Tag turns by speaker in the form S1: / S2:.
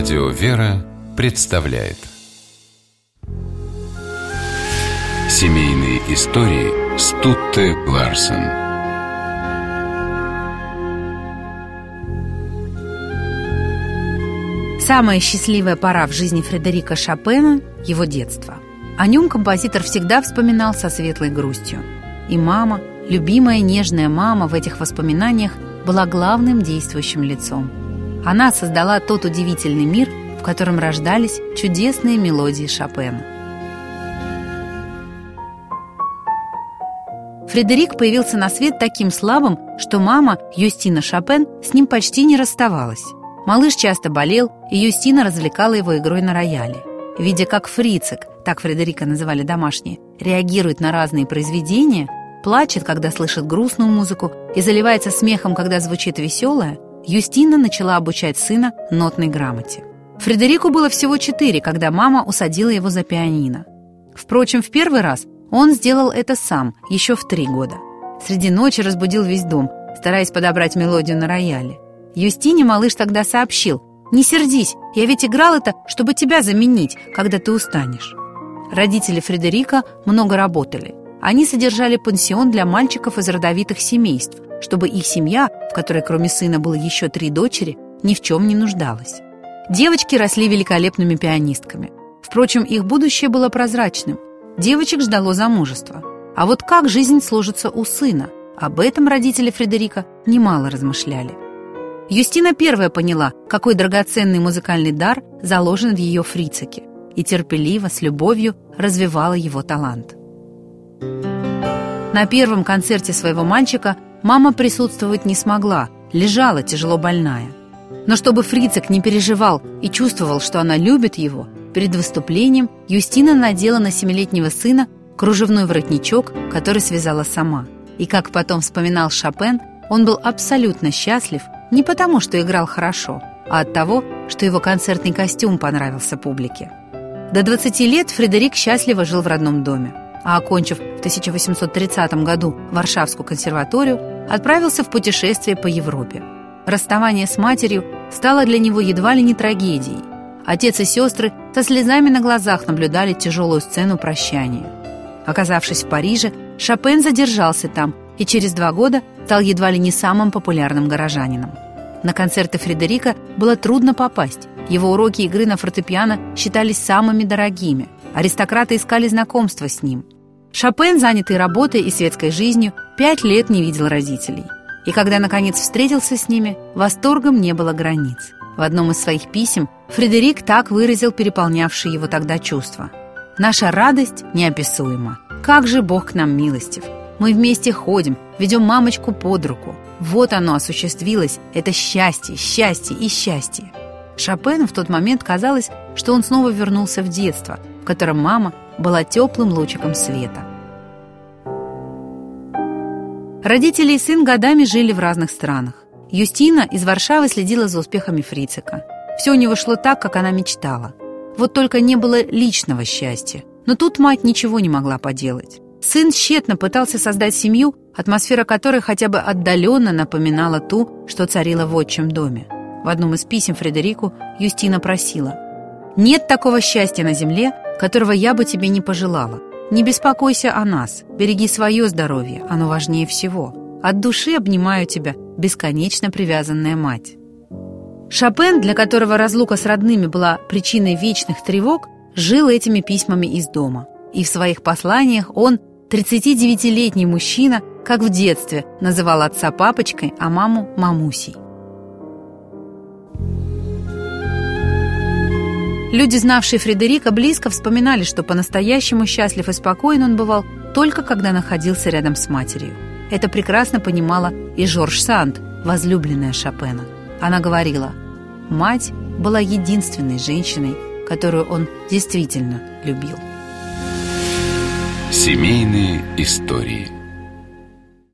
S1: Радио «Вера» представляет Семейные истории Стутте Ларсен
S2: Самая счастливая пора в жизни Фредерика Шопена – его детство. О нем композитор всегда вспоминал со светлой грустью. И мама, любимая нежная мама в этих воспоминаниях была главным действующим лицом. Она создала тот удивительный мир, в котором рождались чудесные мелодии Шопена. Фредерик появился на свет таким слабым, что мама, Юстина Шопен, с ним почти не расставалась. Малыш часто болел, и Юстина развлекала его игрой на рояле. Видя, как фрицик, так Фредерика называли домашние, реагирует на разные произведения, плачет, когда слышит грустную музыку и заливается смехом, когда звучит веселая, Юстина начала обучать сына нотной грамоте. Фредерику было всего четыре, когда мама усадила его за пианино. Впрочем, в первый раз он сделал это сам, еще в три года. Среди ночи разбудил весь дом, стараясь подобрать мелодию на рояле. Юстине малыш тогда сообщил, «Не сердись, я ведь играл это, чтобы тебя заменить, когда ты устанешь». Родители Фредерика много работали. Они содержали пансион для мальчиков из родовитых семейств, чтобы их семья, в которой кроме сына было еще три дочери, ни в чем не нуждалась. Девочки росли великолепными пианистками. Впрочем, их будущее было прозрачным. Девочек ждало замужество. А вот как жизнь сложится у сына? Об этом родители Фредерика немало размышляли. Юстина первая поняла, какой драгоценный музыкальный дар заложен в ее фрицике, и терпеливо, с любовью развивала его талант. На первом концерте своего мальчика Мама присутствовать не смогла, лежала тяжело больная. Но чтобы Фрицек не переживал и чувствовал, что она любит его, перед выступлением Юстина надела на семилетнего сына кружевной воротничок, который связала сама. И, как потом вспоминал Шопен, он был абсолютно счастлив не потому, что играл хорошо, а от того, что его концертный костюм понравился публике. До 20 лет Фредерик счастливо жил в родном доме а окончив в 1830 году Варшавскую консерваторию, отправился в путешествие по Европе. Расставание с матерью стало для него едва ли не трагедией. Отец и сестры со слезами на глазах наблюдали тяжелую сцену прощания. Оказавшись в Париже, Шопен задержался там и через два года стал едва ли не самым популярным горожанином. На концерты Фредерика было трудно попасть. Его уроки игры на фортепиано считались самыми дорогими – Аристократы искали знакомства с ним. Шопен, занятый работой и светской жизнью, пять лет не видел родителей. И когда, наконец, встретился с ними, восторгом не было границ. В одном из своих писем Фредерик так выразил переполнявшие его тогда чувства. «Наша радость неописуема. Как же Бог к нам милостив! Мы вместе ходим, ведем мамочку под руку. Вот оно осуществилось, это счастье, счастье и счастье!» Шопену в тот момент казалось, что он снова вернулся в детство – котором мама была теплым лучиком света. Родители и сын годами жили в разных странах. Юстина из Варшавы следила за успехами Фрицика. Все у него шло так, как она мечтала. Вот только не было личного счастья. Но тут мать ничего не могла поделать. Сын тщетно пытался создать семью, атмосфера которой хотя бы отдаленно напоминала ту, что царила в отчим доме. В одном из писем Фредерику Юстина просила «Нет такого счастья на земле, которого я бы тебе не пожелала. Не беспокойся о нас, береги свое здоровье, оно важнее всего. От души обнимаю тебя, бесконечно привязанная мать». Шопен, для которого разлука с родными была причиной вечных тревог, жил этими письмами из дома. И в своих посланиях он, 39-летний мужчина, как в детстве, называл отца папочкой, а маму мамусей. Люди, знавшие Фредерика близко, вспоминали, что по-настоящему счастлив и спокоен он бывал только когда находился рядом с матерью. Это прекрасно понимала и Жорж Санд, возлюбленная Шопена. Она говорила, мать была единственной женщиной, которую он действительно любил.
S1: Семейные истории –